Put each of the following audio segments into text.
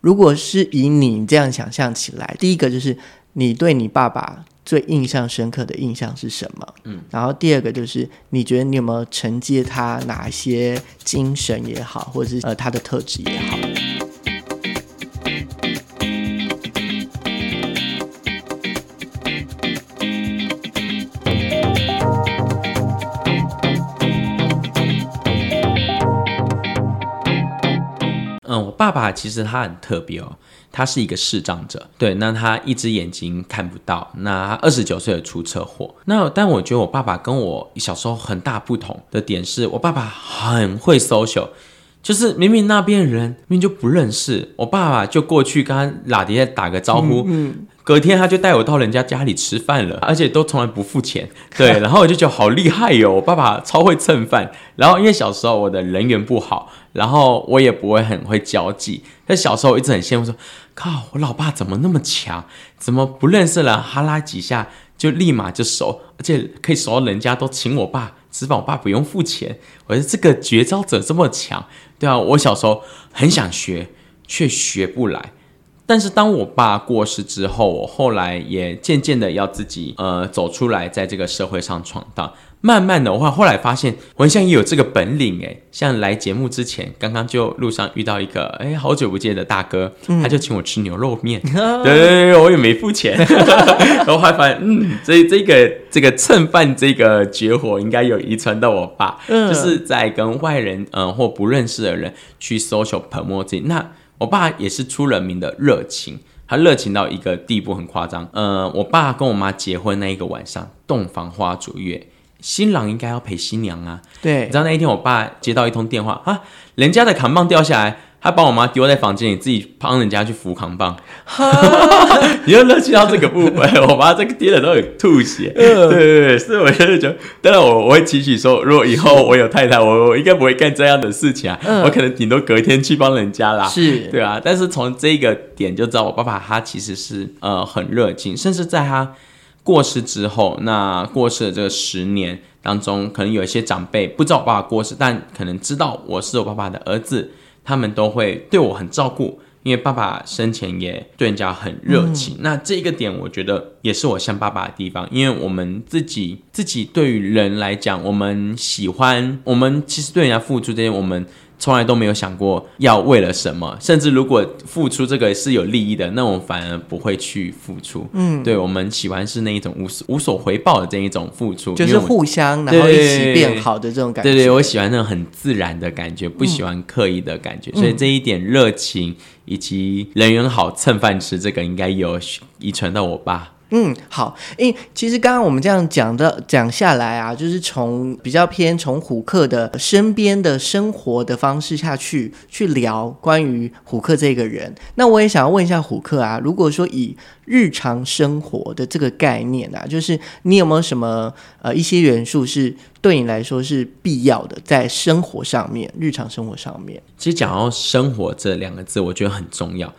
如果是以你这样想象起来，第一个就是你对你爸爸最印象深刻的印象是什么？嗯，然后第二个就是你觉得你有没有承接他哪些精神也好，或者是呃他的特质也好？爸爸其实他很特别哦，他是一个视障者，对，那他一只眼睛看不到，那他二十九岁出车祸，那但我觉得我爸爸跟我小时候很大不同的点是，我爸爸很会 social，就是明明那边人明明就不认识，我爸爸就过去跟他拉迪打个招呼，嗯。隔天他就带我到人家家里吃饭了，而且都从来不付钱。对，然后我就觉得好厉害哟，我爸爸超会蹭饭。然后因为小时候我的人缘不好，然后我也不会很会交际。但小时候我一直很羡慕，说靠，我老爸怎么那么强？怎么不认识人哈拉几下就立马就熟，而且可以熟到人家都请我爸吃饭，我爸不用付钱。我觉得这个绝招怎么这么强，对啊，我小时候很想学，却学不来。但是当我爸过世之后，我后来也渐渐的要自己呃走出来，在这个社会上闯荡。慢慢的，我后来发现，我好像也有这个本领诶。像来节目之前，刚刚就路上遇到一个哎好久不见的大哥，他就请我吃牛肉面，对 对对，我也没付钱。然后还发现，嗯，这这个这个蹭饭这个绝活，应该有遗传到我爸，就是在跟外人嗯或不认识的人去 social promote 自己那。我爸也是出了名的热情，他热情到一个地步很夸张。呃，我爸跟我妈结婚那一个晚上，洞房花烛夜，新郎应该要陪新娘啊。对，你知道那一天，我爸接到一通电话啊，人家的扛棒掉下来。他把我妈丢在房间里，自己帮人家去扶扛棒。你又乐趣到这个部分，我妈这个跌的都有吐血。对对对，是我就是觉得，当然我我会期许说，如果以后我有太太，我我应该不会干这样的事情啊。我可能顶多隔天去帮人家啦。是，对啊。但是从这个点就知道，我爸爸他其实是呃很热情，甚至在他过世之后，那过世的这个十年当中，可能有一些长辈不知道我爸爸过世，但可能知道我是我爸爸的儿子。他们都会对我很照顾，因为爸爸生前也对人家很热情。那这个点，我觉得也是我像爸爸的地方，因为我们自己自己对于人来讲，我们喜欢，我们其实对人家付出这些，我们。从来都没有想过要为了什么，甚至如果付出这个是有利益的，那我们反而不会去付出。嗯，对，我们喜欢是那一种无无所回报的这一种付出，就是互相然后一起变好的这种感觉。对对，我喜欢那种很自然的感觉，不喜欢刻意的感觉。所以这一点热情以及人缘好蹭饭吃，这个应该有遗传到我爸。嗯，好，因其实刚刚我们这样讲的讲下来啊，就是从比较偏从虎克的身边的生活的方式下去去聊关于虎克这个人。那我也想要问一下虎克啊，如果说以日常生活的这个概念啊，就是你有没有什么呃一些元素是对你来说是必要的，在生活上面，日常生活上面。其实讲到生活这两个字，我觉得很重要。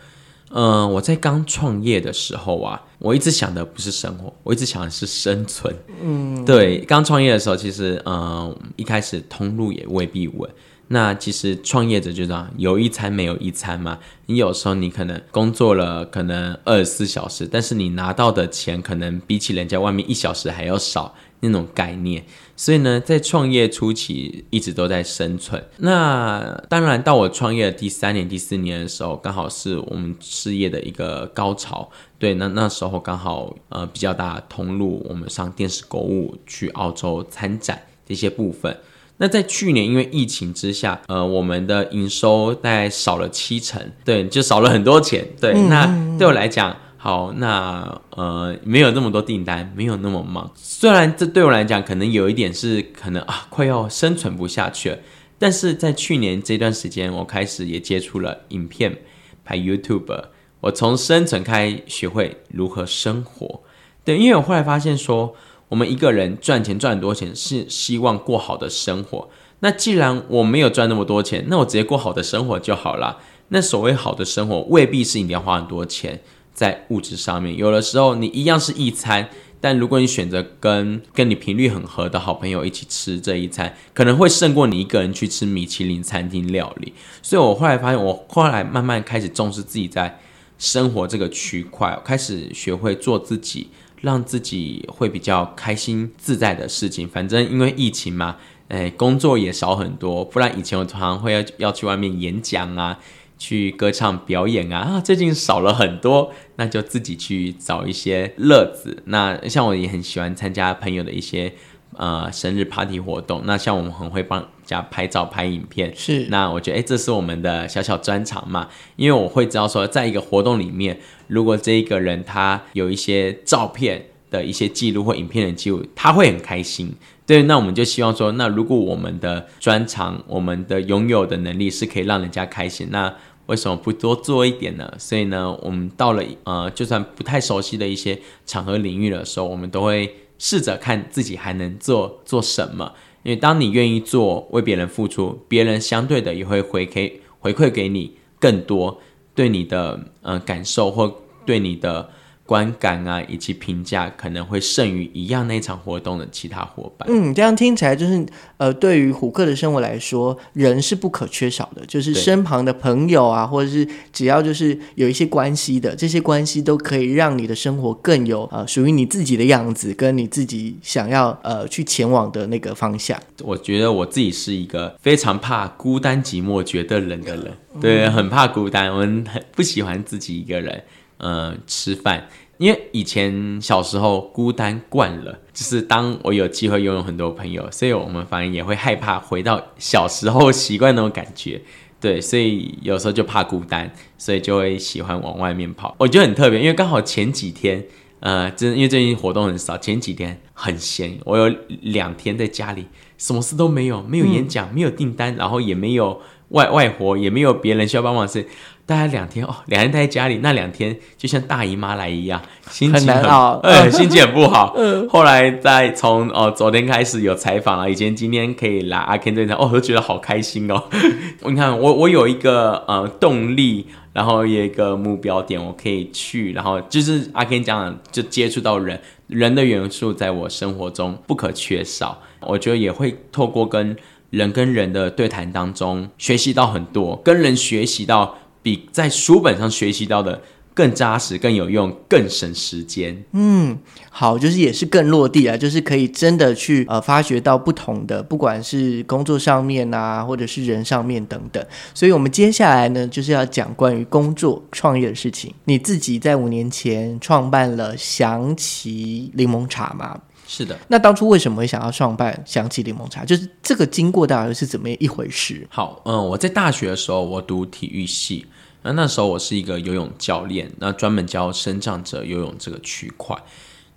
嗯，我在刚创业的时候啊，我一直想的不是生活，我一直想的是生存。嗯，对，刚创业的时候，其实嗯，一开始通路也未必稳。那其实创业者就这样，有一餐没有一餐嘛。你有时候你可能工作了可能二十四小时，但是你拿到的钱可能比起人家外面一小时还要少。那种概念，所以呢，在创业初期一直都在生存。那当然，到我创业的第三年、第四年的时候，刚好是我们事业的一个高潮。对，那那时候刚好呃比较大的通路，我们上电视购物去澳洲参展这些部分。那在去年因为疫情之下，呃，我们的营收大概少了七成，对，就少了很多钱。对，那对我来讲。好，那呃没有那么多订单，没有那么忙。虽然这对我来讲可能有一点是可能啊快要生存不下去了，但是在去年这段时间，我开始也接触了影片拍 YouTube，我从生存开学会如何生活。对，因为我后来发现说，我们一个人赚钱赚很多钱是希望过好的生活。那既然我没有赚那么多钱，那我直接过好的生活就好了。那所谓好的生活，未必是一定要花很多钱。在物质上面，有的时候你一样是一餐，但如果你选择跟跟你频率很合的好朋友一起吃这一餐，可能会胜过你一个人去吃米其林餐厅料理。所以我后来发现，我后来慢慢开始重视自己在生活这个区块，开始学会做自己，让自己会比较开心自在的事情。反正因为疫情嘛，哎，工作也少很多，不然以前我常常会要要去外面演讲啊。去歌唱表演啊啊，最近少了很多，那就自己去找一些乐子。那像我也很喜欢参加朋友的一些呃生日 party 活动。那像我们很会帮家拍照拍影片，是。那我觉得哎，这是我们的小小专长嘛，因为我会知道说，在一个活动里面，如果这一个人他有一些照片的一些记录或影片的记录，他会很开心。对，那我们就希望说，那如果我们的专长，我们的拥有的能力是可以让人家开心，那为什么不多做一点呢？所以呢，我们到了呃，就算不太熟悉的一些场合领域的时候，我们都会试着看自己还能做做什么。因为当你愿意做，为别人付出，别人相对的也会回馈回馈给你更多，对你的呃感受或对你的。观感啊，以及评价可能会胜于一样那场活动的其他伙伴。嗯，这样听起来就是，呃，对于虎克的生活来说，人是不可缺少的，就是身旁的朋友啊，或者是只要就是有一些关系的，这些关系都可以让你的生活更有呃属于你自己的样子，跟你自己想要呃去前往的那个方向。我觉得我自己是一个非常怕孤单寂寞觉得冷的人，对，很怕孤单，我们很不喜欢自己一个人。呃，吃饭，因为以前小时候孤单惯了，就是当我有机会拥有很多朋友，所以我们反而也会害怕回到小时候习惯那种感觉，对，所以有时候就怕孤单，所以就会喜欢往外面跑。我觉得很特别，因为刚好前几天，呃，真因为最近活动很少，前几天很闲，我有两天在家里，什么事都没有，没有演讲，没有订单，然后也没有外外活，也没有别人需要帮忙事。大概两天哦，两天待在家里，那两天就像大姨妈来一样，心情很好，呃，心情很不好。后来再从哦昨天开始有采访了，以前今天可以来阿 Ken 这边，哦，我都觉得好开心哦。你看我我有一个呃动力，然后有一个目标点，我可以去，然后就是阿 Ken 讲就接触到人，人的元素在我生活中不可缺少。我觉得也会透过跟人跟人的对谈当中学习到很多，跟人学习到。比在书本上学习到的更扎实、更有用、更省时间。嗯，好，就是也是更落地啊，就是可以真的去呃发掘到不同的，不管是工作上面啊，或者是人上面等等。所以，我们接下来呢，就是要讲关于工作创业的事情。你自己在五年前创办了祥奇柠檬茶吗？是的，那当初为什么会想要创办香气柠檬茶？就是这个经过大概是怎么一回事？好，嗯，我在大学的时候，我读体育系，那那时候我是一个游泳教练，那专门教生长者游泳这个区块。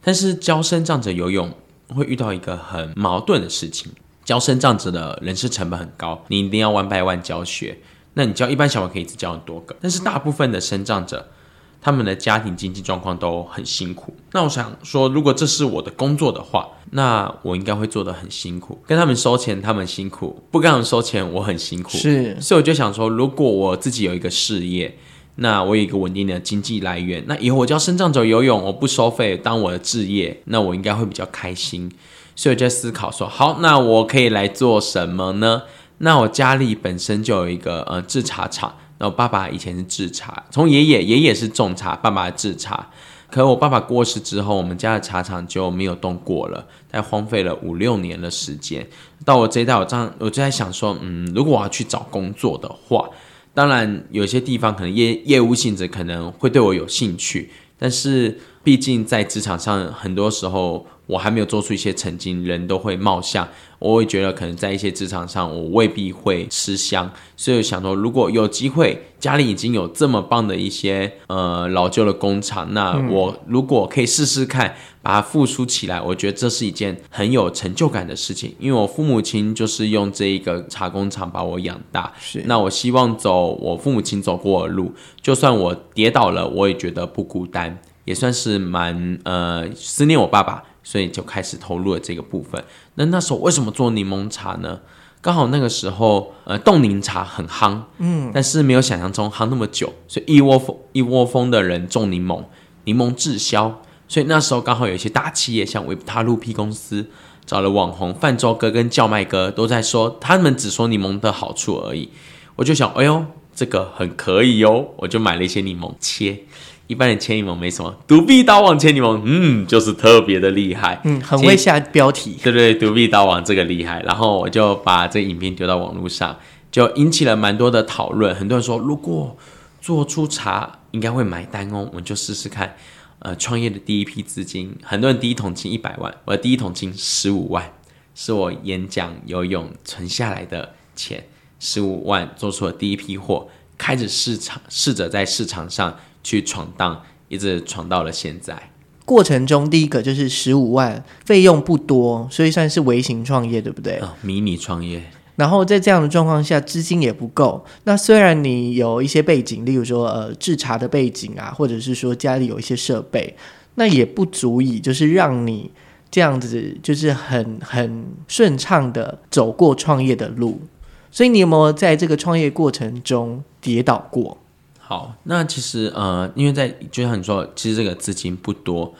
但是教生长者游泳会遇到一个很矛盾的事情，教生长者的人事成本很高，你一定要万百万教学。那你教一般小朋友可以只教很多个，但是大部分的生长者。他们的家庭经济状况都很辛苦，那我想说，如果这是我的工作的话，那我应该会做的很辛苦，跟他们收钱，他们辛苦；不跟他们收钱，我很辛苦。是，所以我就想说，如果我自己有一个事业，那我有一个稳定的经济来源，那以后我教生长者游泳，我不收费当我的置业，那我应该会比较开心。所以我就在思考说，好，那我可以来做什么呢？那我家里本身就有一个呃制茶厂。然后爸爸以前是制茶，从爷爷爷爷是种茶，爸爸制茶。可我爸爸过世之后，我们家的茶厂就没有动过了，在荒废了五六年的时间。到我这一代，我这样我就在想说，嗯，如果我要去找工作的话，当然有些地方可能业业务性质可能会对我有兴趣，但是毕竟在职场上，很多时候我还没有做出一些成绩，人都会貌相。我会觉得可能在一些职场上，我未必会吃香，所以想说，如果有机会，家里已经有这么棒的一些呃老旧的工厂，那我如果可以试试看，把它复苏起来，我觉得这是一件很有成就感的事情。因为我父母亲就是用这一个茶工厂把我养大，是那我希望走我父母亲走过的路，就算我跌倒了，我也觉得不孤单，也算是蛮呃思念我爸爸。所以就开始投入了这个部分。那那时候为什么做柠檬茶呢？刚好那个时候，呃，冻柠茶很夯，嗯，但是没有想象中夯那么久，所以一窝蜂一窝蜂的人种柠檬，柠檬滞销，所以那时候刚好有一些大企业，像维他露 P 公司找了网红泛舟哥跟叫卖哥，都在说他们只说柠檬的好处而已。我就想，哎呦，这个很可以哟，我就买了一些柠檬切。一般人切柠檬没什么，独臂刀王切柠檬，嗯，就是特别的厉害，嗯，很会下标题，对对，独臂刀王这个厉害。然后我就把这影片丢到网络上，就引起了蛮多的讨论。很多人说，如果做出茶，应该会买单哦，我们就试试看。呃，创业的第一批资金，很多人第一桶金一百万，我的第一桶金十五万，是我演讲、游泳存下来的钱，十五万做出了第一批货，开始市场，试着在市场上。去闯荡，一直闯到了现在。过程中，第一个就是十五万，费用不多，所以算是微型创业，对不对？啊，迷你创业。然后在这样的状况下，资金也不够。那虽然你有一些背景，例如说呃制茶的背景啊，或者是说家里有一些设备，那也不足以就是让你这样子就是很很顺畅的走过创业的路。所以你有没有在这个创业过程中跌倒过？好，那其实呃，因为在就像你说，其实这个资金不多。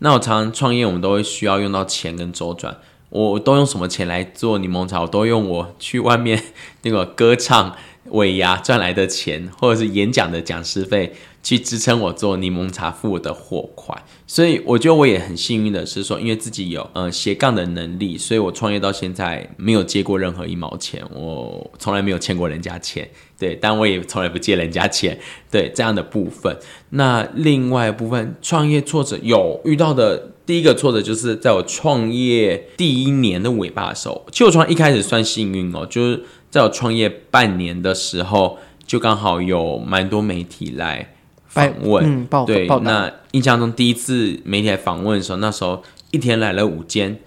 那我常常创业，我们都会需要用到钱跟周转。我都用什么钱来做柠檬茶？我都用我去外面那个歌唱尾牙赚来的钱，或者是演讲的讲师费。去支撑我做柠檬茶付我的货款，所以我觉得我也很幸运的是说，因为自己有呃斜杠的能力，所以我创业到现在没有借过任何一毛钱，我从来没有欠过人家钱，对，但我也从来不借人家钱，对这样的部分。那另外部分创业挫折有遇到的第一个挫折，就是在我创业第一年的尾巴的时候，其实我创一开始算幸运哦，就是在我创业半年的时候，就刚好有蛮多媒体来。访问，嗯，报对，那印象中第一次媒体来访问的时候，那时候一天来了五间，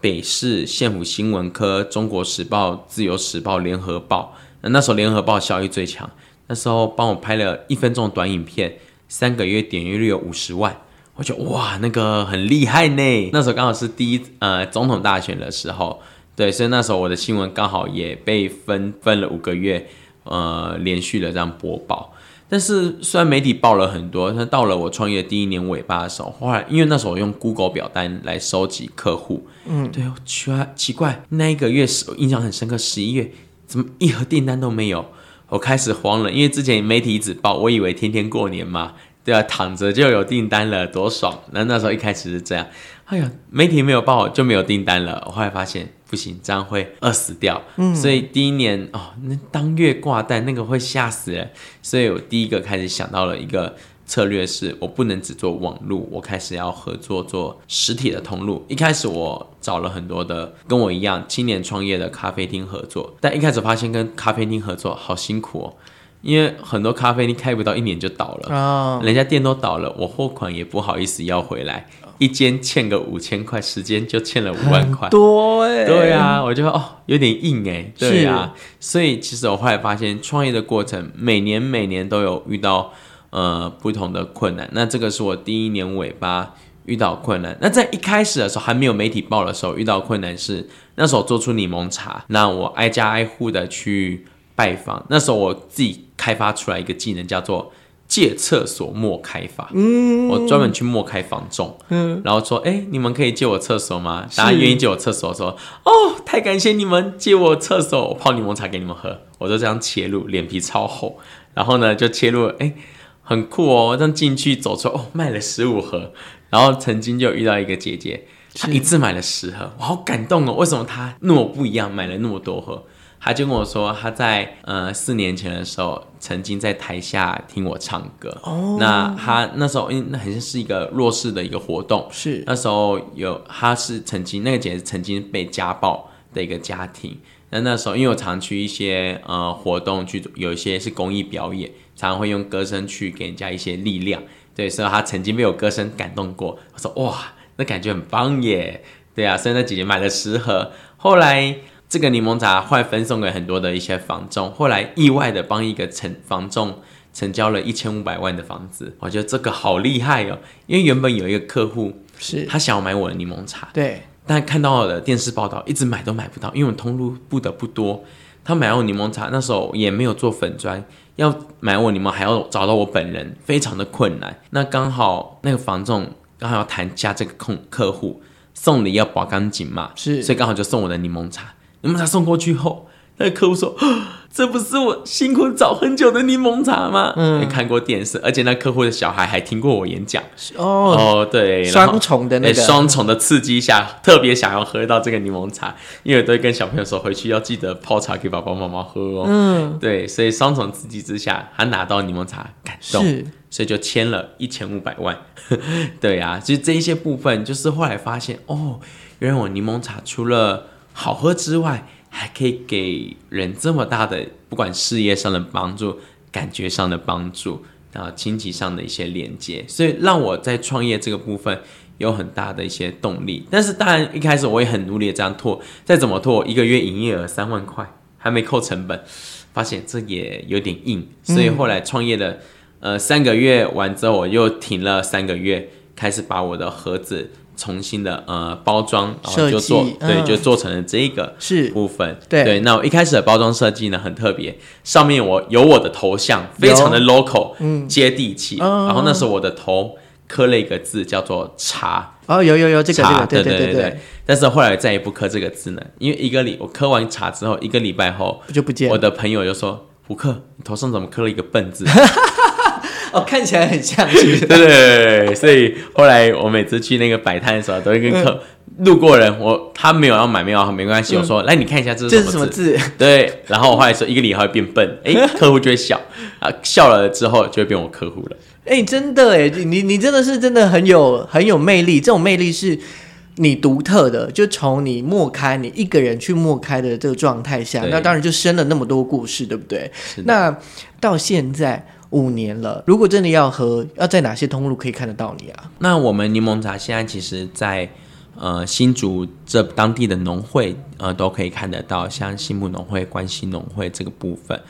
北市县府新闻科、中国时报、自由时报、联合报。那那时候联合报效益最强，那时候帮我拍了一分钟短影片，三个月点阅率有五十万，我觉得哇，那个很厉害呢。那时候刚好是第一呃总统大选的时候，对，所以那时候我的新闻刚好也被分分了五个月，呃，连续的这样播报。但是虽然媒体报了很多，但到了我创业第一年尾巴的时候，后来因为那时候我用 Google 表单来收集客户，嗯，对，奇奇怪，那一个月是印象很深刻，十一月怎么一盒订单都没有？我开始慌了，因为之前媒体一直报，我以为天天过年嘛，对啊，躺着就有订单了，多爽！那那时候一开始是这样，哎呀，媒体没有报就没有订单了，我后来发现。不行，这样会饿死掉。嗯，所以第一年哦，那当月挂单那个会吓死人。所以我第一个开始想到了一个策略，是我不能只做网路，我开始要合作做实体的通路。一开始我找了很多的跟我一样青年创业的咖啡厅合作，但一开始发现跟咖啡厅合作好辛苦哦，因为很多咖啡厅开不到一年就倒了啊，人家店都倒了，我货款也不好意思要回来。一间欠个五千块，时间就欠了五万块，多哎。对啊，我觉得哦，有点硬哎。对啊，所以其实我后来发现，创业的过程每年每年都有遇到呃不同的困难。那这个是我第一年尾巴遇到困难。那在一开始的时候还没有媒体报的时候，遇到困难是那时候做出柠檬茶，那我挨家挨户的去拜访。那时候我自己开发出来一个技能，叫做。借厕所莫开发，嗯，我专门去莫开房仲，嗯，然后说，哎，你们可以借我厕所吗？大家愿意借我厕所，说，哦，太感谢你们借我厕所，我泡柠檬茶给你们喝，我就这样切入，脸皮超厚，然后呢就切入，哎，很酷哦，这样进去走出，哦，卖了十五盒，然后曾经就遇到一个姐姐，她一次买了十盒，我好感动哦，为什么她那么不一样，买了那么多盒？她就跟我说，她在呃四年前的时候，曾经在台下听我唱歌。哦，那她那时候，因为那好像是一个弱势的一个活动，是那时候有她是曾经那个姐姐曾经被家暴的一个家庭。那那时候，因为我常去一些呃活动去，有一些是公益表演，常常会用歌声去给人家一些力量。对，所以他曾经被我歌声感动过。我说哇，那感觉很棒耶。对啊，所以那姐姐买了十盒，后来。这个柠檬茶后来分送给很多的一些房仲，后来意外的帮一个成房仲成交了一千五百万的房子，我觉得这个好厉害哦！因为原本有一个客户是他想要买我的柠檬茶，对，但看到我的电视报道，一直买都买不到，因为我通路不得不多。他买我柠檬茶那时候也没有做粉砖，要买我柠檬还要找到我本人，非常的困难。那刚好那个房仲刚好要谈加这个客客户，送礼要保干净嘛，是所以刚好就送我的柠檬茶。柠檬茶送过去后，那个客户说：“ 这不是我辛苦找很久的柠檬茶吗？”嗯，看过电视，而且那客户的小孩还听过我演讲。哦，哦，对，双重的那个对双重的刺激下，特别想要喝到这个柠檬茶，因为我都会跟小朋友说，回去要记得泡茶给爸爸妈妈喝哦。嗯，对，所以双重刺激之下，他拿到柠檬茶感动，所以就签了一千五百万。对啊，其实这一些部分，就是后来发现哦，原来我柠檬茶除了好喝之外，还可以给人这么大的，不管事业上的帮助、感觉上的帮助，然后亲戚上的一些连接，所以让我在创业这个部分有很大的一些动力。但是当然一开始我也很努力的这样拓，再怎么拓，一个月营业额三万块，还没扣成本，发现这也有点硬，所以后来创业的。呃，三个月完之后，我又停了三个月，开始把我的盒子重新的呃包装，然后就做对，嗯就做成了这一个是部分。对对，那我一开始的包装设计呢很特别，上面我有我的头像，非常的 local，嗯，接地气。哦然后那时候我的头刻了一个字叫做茶，哦，有有有这个这茶，个，对对对对。但是后来再也不刻这个字呢，因为一个礼我刻完茶之后，一个礼拜后，就不见。我的朋友就说：“胡克，你头上怎么刻了一个笨字？” 哦，看起来很像，是？对，所以后来我每次去那个摆摊的时候，都会跟客路过人，我他没有要买，没有没关系，我说来你看一下这是什么是什么字？对，然后我后来说一个礼号会变笨，哎，客户就会笑啊，笑了之后就会变我客户了。哎、真的哎，你你真的是真的很有很有魅力，这种魅力是你独特的，就从你默开，你一个人去默开的这个状态下，那当然就生了那么多故事，对不对？那到现在五年了，如果真的要喝，要在哪些通路可以看得到你啊？那我们柠檬茶现在其实在，呃新竹这当地的农会呃都可以看得到，像新木农会、关西农会这个部分。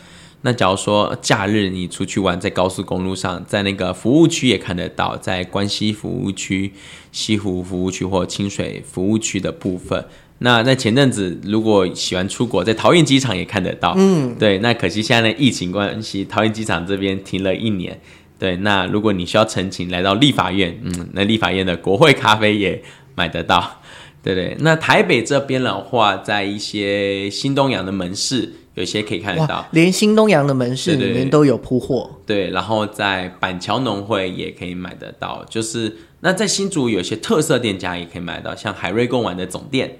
那假如说假日你出去玩，在高速公路上，在那个服务区也看得到，在关西服务区、西湖服务区或清水服务区的部分。那在前阵子，如果喜欢出国，在桃园机场也看得到。嗯，对。那可惜现在的疫情关系，桃园机场这边停了一年。对，那如果你需要陈情来到立法院，嗯，那立法院的国会咖啡也买得到，对对。那台北这边的话，在一些新东阳的门市，有些可以看得到哇，，连新东阳的门市里面都有铺货。对。然后在板桥农会也可以买得到，就是那在新竹有些特色店家也可以买得到，像海瑞贡丸的总店。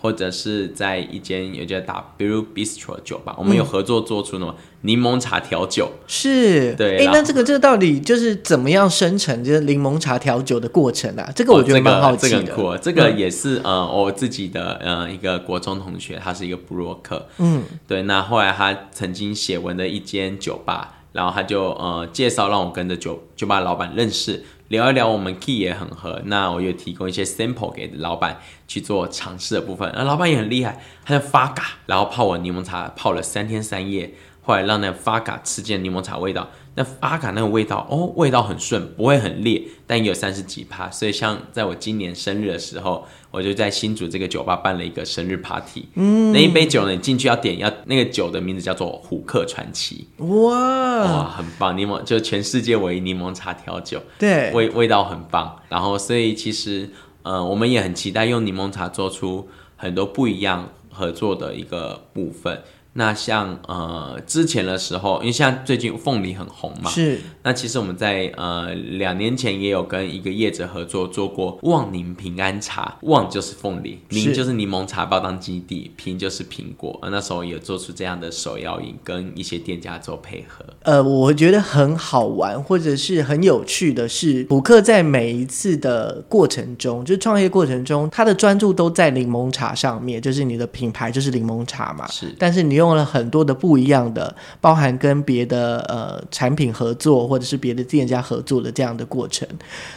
或者是在一间有叫 W Bistro 酒吧，我们有合作做出那种柠檬茶调酒，是，哎，对然后那这个这个到底就是怎么样生成就是柠檬茶调酒的过程啊？这个我觉得蛮好奇的。哦这个、这个很酷，这个也是、呃我自己的呃一个国中同学，他是一个布洛克，嗯，对，那后来他曾经写文的一间酒吧，然后他就呃介绍让我跟着酒酒吧老板认识，聊一聊我们 key 也很合，那我有提供一些 sample 给老板去做尝试的部分，那老板也很厉害，他就发嘎，然后泡我柠檬茶泡了三天三夜，后来让那发嘎吃见柠檬茶味道，那阿卡那个味道哦，味道很顺，不会很烈，但也有三十几趴，所以像在我今年生日的时候，我就在新竹这个酒吧办了一个生日 party，嗯，那一杯酒呢，你进去要点要那个酒的名字叫做虎克传奇，哇，哇，很棒，柠檬就全世界唯一柠檬茶调酒，对，味味道很棒。然后，所以其实，呃，我们也很期待用柠檬茶做出很多不一样合作的一个部分。那像呃之前的时候，因为像最近凤梨很红嘛，是。那其实我们在呃两年前也有跟一个业者合作做过旺宁平安茶，旺就是凤梨，是宁就是柠檬茶包当基地，平就是苹果。呃那时候有做出这样的手摇饮，跟一些店家做配合。呃，我觉得很好玩，或者是很有趣的是，普克在每一次的过程中，就是创业过程中，他的专注都在柠檬茶上面，就是你的品牌就是柠檬茶嘛。是但是你用了很多的不一样的，包含跟别的呃产品合作，或者是别的店家合作的这样的过程，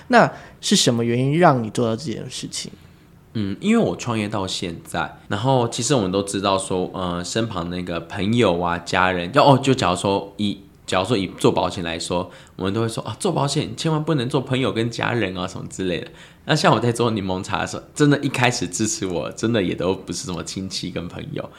那是什么原因让你做到这件事情？嗯，因为我创业到现在，然后其实我们都知道说，呃，身旁那个朋友啊、家人，就哦，就假如说以假如说以做保险来说，我们都会说啊，做保险千万不能做朋友跟家人啊什么之类的。那像我在做柠檬茶的时候，真的一开始支持我，真的也都不是什么亲戚跟朋友，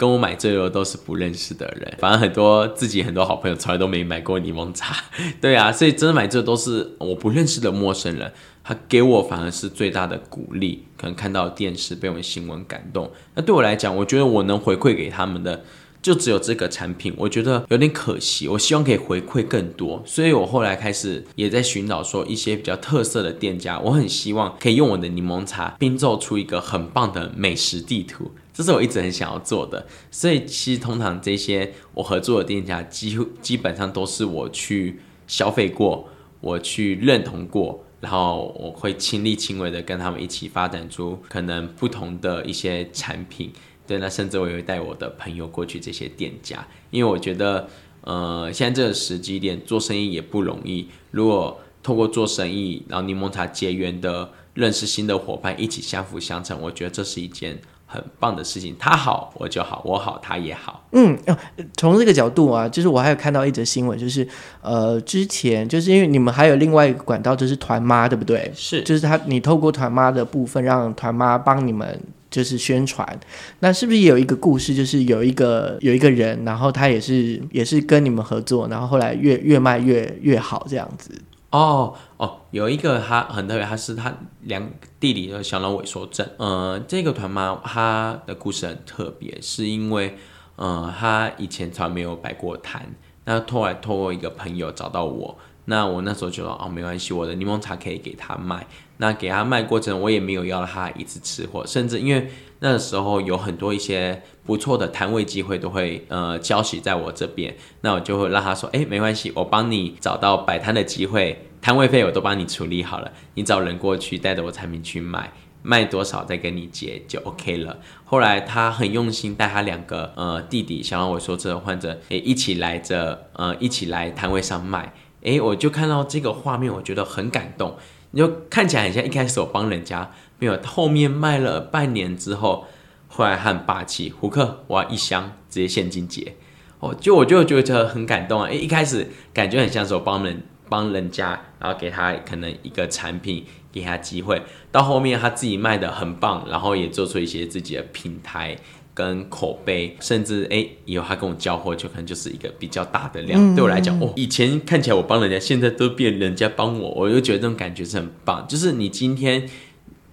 跟我买这个都是不认识的人。反正很多自己很多好朋友从来都没买过柠檬茶，对啊，所以真的买这都是我不认识的陌生人，他给我反而是最大的鼓励。可能看到电视被我们新闻感动，那对我来讲，我觉得我能回馈给他们的。就只有这个产品，我觉得有点可惜。我希望可以回馈更多，所以我后来开始也在寻找说一些比较特色的店家。我很希望可以用我的柠檬茶拼凑出一个很棒的美食地图，这是我一直很想要做的。所以其实通常这些我合作的店家，几乎基本上都是我去消费过，我去认同过，然后我会亲力亲为的跟他们一起发展出可能不同的一些产品。对，那甚至我也会带我的朋友过去这些店家，因为我觉得，呃，现在这个时机点做生意也不容易。如果透过做生意，然后柠檬茶结缘的认识新的伙伴，一起相辅相成，我觉得这是一件很棒的事情。他好我就好，我好他也好。嗯，从这个角度啊，就是我还有看到一则新闻，就是呃，之前就是因为你们还有另外一个管道，就是团妈，对不对？是，就是他，你透过团妈的部分，让团妈帮你们。就是宣传，那是不是有一个故事？就是有一个有一个人，然后他也是也是跟你们合作，然后后来越越卖越越好这样子。哦哦，有一个他很特别，他是他两弟弟的小脑萎缩症。呃，这个团妈他的故事很特别，是因为呃他以前从来没有摆过摊，那后来透过一个朋友找到我。那我那时候就说哦，没关系，我的柠檬茶可以给他卖。那给他卖过程，我也没有要他一次吃货，甚至因为那时候有很多一些不错的摊位机会都会呃交集在我这边，那我就会让他说，哎，没关系，我帮你找到摆摊的机会，摊位费我都帮你处理好了，你找人过去带着我产品去卖，卖多少再跟你结就 OK 了。后来他很用心带他两个呃弟弟，想让我说这个患者也一起来着，呃一起来摊位上卖。诶，我就看到这个画面，我觉得很感动。你就看起来很像一开始我帮人家，没有后面卖了半年之后，后来很霸气，胡克我要一箱直接现金结。哦，就我就觉得很感动啊！诶，一开始感觉很像是我帮人帮人家，然后给他可能一个产品，给他机会，到后面他自己卖的很棒，然后也做出一些自己的品牌。跟口碑，甚至哎，以后他跟我交货，就可能就是一个比较大的量。对我来讲，哦，以前看起来我帮人家，现在都变人家帮我，我就觉得这种感觉是很棒。就是你今天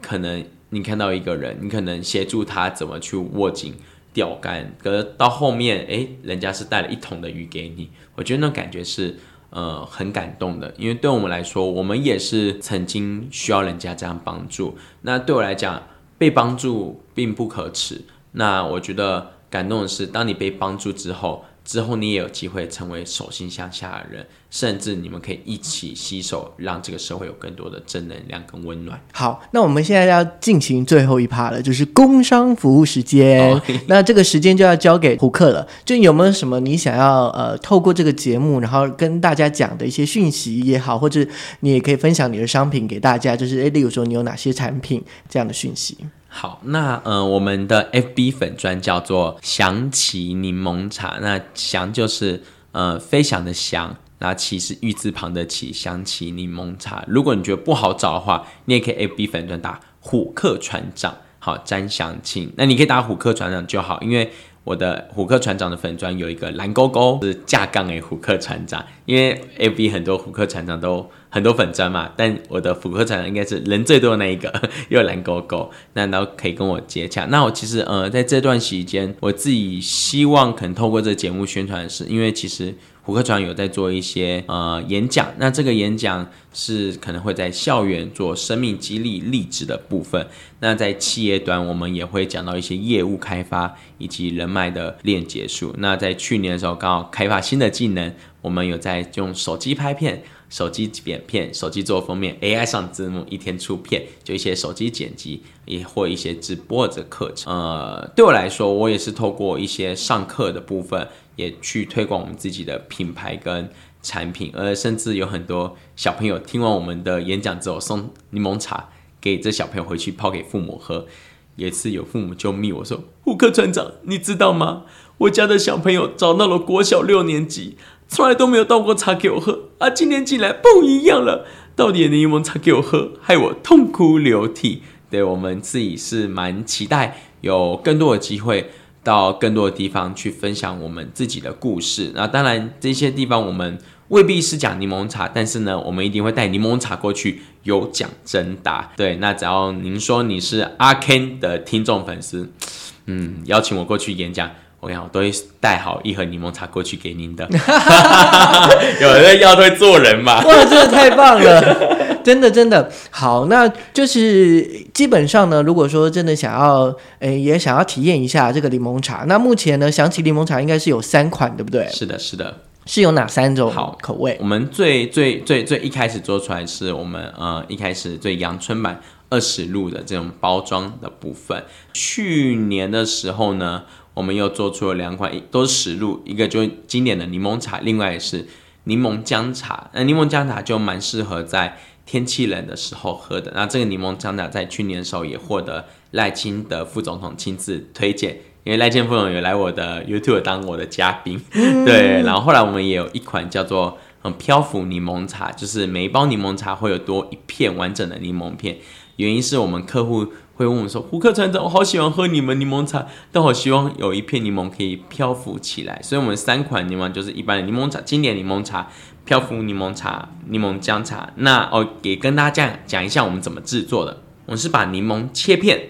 可能你看到一个人，你可能协助他怎么去握紧钓竿，可是到后面哎，人家是带了一桶的鱼给你，我觉得那感觉是呃很感动的。因为对我们来说，我们也是曾经需要人家这样帮助。那对我来讲，被帮助并不可耻。那我觉得感动的是，当你被帮助之后，之后你也有机会成为手心向下的人，甚至你们可以一起携手，让这个社会有更多的正能量跟温暖。好，那我们现在要进行最后一趴了，就是工商服务时间。那这个时间就要交给胡克了。就有没有什么你想要呃，透过这个节目，然后跟大家讲的一些讯息也好，或者你也可以分享你的商品给大家，就是诶，例如说你有哪些产品这样的讯息。好，那呃，我们的 FB 粉砖叫做祥奇柠檬茶，那祥就是呃飞翔的翔，那奇是玉字旁的奇，祥奇柠檬茶。如果你觉得不好找的话，你也可以 FB 粉砖打虎克船长，好詹祥庆，那你可以打虎克船长就好，因为。我的虎克船长的粉砖有一个蓝勾勾，是架杠诶，虎克船长。因为 A B 很多虎克船长都很多粉砖嘛，但我的虎克船长应该是人最多的那一个，又蓝勾勾，那然后可以跟我接洽。那我其实呃，在这段时间，我自己希望可能透过这节目宣传是，因为其实。虎克船有在做一些呃演讲，那这个演讲是可能会在校园做生命激励励志的部分。那在企业端，我们也会讲到一些业务开发以及人脉的链接术。那在去年的时候，刚好开发新的技能，我们有在用手机拍片、手机剪片、手机做封面，AI 上字幕，一天出片，就一些手机剪辑，也或一些直播的课程。呃，对我来说，我也是透过一些上课的部分。也去推广我们自己的品牌跟产品，而甚至有很多小朋友听完我们的演讲之后，送柠檬茶给这小朋友回去泡给父母喝。也是有父母就密我说：“胡克船长，你知道吗？我家的小朋友找到了国小六年级，从来都没有倒过茶给我喝啊，今天进来不一样了，倒点柠檬茶给我喝，害我痛哭流涕。对我们自己是蛮期待有更多的机会到更多的地方去分享我们自己的故事。那当然这些地方我们未必是讲柠檬茶，但是呢，我们一定会带柠檬茶过去有奖征答。对，那只要您说你是阿 Ken 的听众粉丝，嗯，邀请我过去演讲。我讲，我都会带好一盒柠檬茶过去给您的。有人要会做人嘛？哇，真的太棒了！真的真的好，那就是基本上呢，如果说真的想要，诶，也想要体验一下这个柠檬茶，那目前呢，想起柠檬茶应该是有三款，对不对？是的，是的，是有哪三种好口味？我们最最最最一开始做出来是我们呃一开始最阳春版二十路的这种包装的部分。去年的时候呢。我们又做出了两款，都是十路，一个就是经典的柠檬茶，另外是柠檬姜茶。那柠檬姜茶就蛮适合在天气冷的时候喝的。那这个柠檬姜茶在去年的时候也获得赖清德副总统亲自推荐，因为赖清德副总统有来我的 YouTube 当我的嘉宾。对，然后后来我们也有一款叫做嗯漂浮柠檬茶，就是每一包柠檬茶会有多一片完整的柠檬片，原因是我们客户。会问我说：“胡克船长，我好喜欢喝你们柠檬茶，但我希望有一片柠檬可以漂浮起来。所以，我们三款柠檬就是一般的柠檬茶、经典柠檬茶、漂浮柠檬茶、柠檬姜茶。那哦，也跟大家讲一下我们怎么制作的。我是把柠檬切片，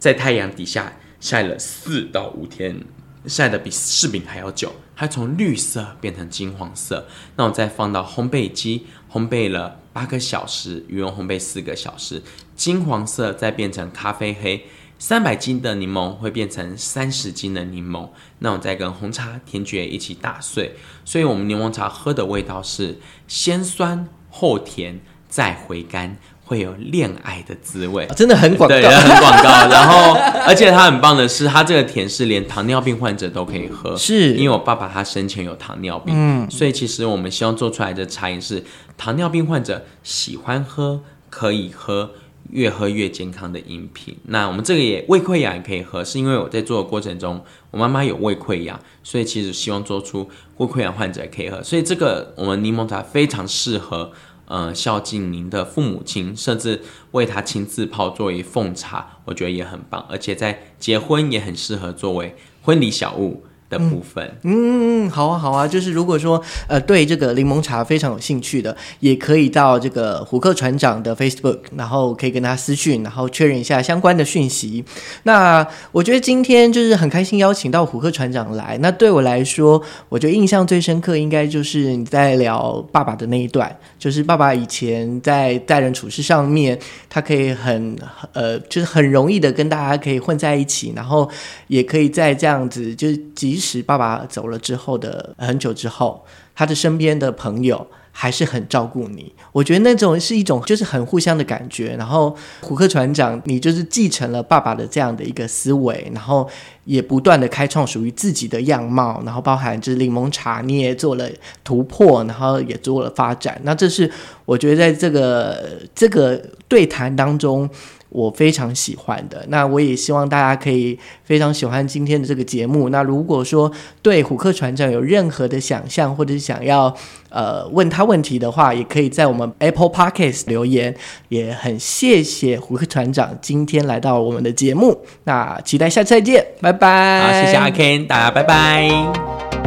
在太阳底下晒了四到五天，晒的比柿饼还要久，它从绿色变成金黄色。那我再放到烘焙机烘焙了。”八个小时，鱼蓉烘焙四个小时，金黄色再变成咖啡黑，三百斤的柠檬会变成三十斤的柠檬，那我再跟红茶、甜菊一起打碎，所以我们柠檬茶喝的味道是先酸后甜再回甘。会有恋爱的滋味，真的很广告，很广告。然后，而且它很棒的是，它这个甜是连糖尿病患者都可以喝，是。因为我爸爸他生前有糖尿病，嗯，所以其实我们希望做出来的茶饮是糖尿病患者喜欢喝，可以喝，越喝越健康的饮品。那我们这个也胃溃疡也可以喝，是因为我在做的过程中，我妈妈有胃溃疡，所以其实希望做出胃溃疡患者也可以喝，所以这个我们柠檬茶非常适合。呃，孝敬您的父母亲，甚至为他亲自泡作为奉茶，我觉得也很棒，而且在结婚也很适合作为婚礼小物。的部分，嗯，好啊，好啊，就是如果说呃对这个柠檬茶非常有兴趣的，也可以到这个虎克船长的 Facebook，然后可以跟他私讯，然后确认一下相关的讯息。那我觉得今天就是很开心邀请到虎克船长来。那对我来说，我觉得印象最深刻应该就是你在聊爸爸的那一段，就是爸爸以前在待人处事上面，他可以很呃，就是很容易的跟大家可以混在一起，然后也可以在这样子就是即使。爸爸走了之后的很久之后，他的身边的朋友还是很照顾你。我觉得那种是一种就是很互相的感觉。然后虎克船长，你就是继承了爸爸的这样的一个思维，然后也不断的开创属于自己的样貌。然后包含就是柠檬茶，你也做了突破，然后也做了发展。那这是我觉得在这个这个对谈当中。我非常喜欢的，那我也希望大家可以非常喜欢今天的这个节目。那如果说对虎克船长有任何的想象，或者是想要呃问他问题的话，也可以在我们 Apple Podcast 留言。也很谢谢虎克船长今天来到我们的节目，那期待下次再见，拜拜。好，谢谢阿 Ken，大家拜拜。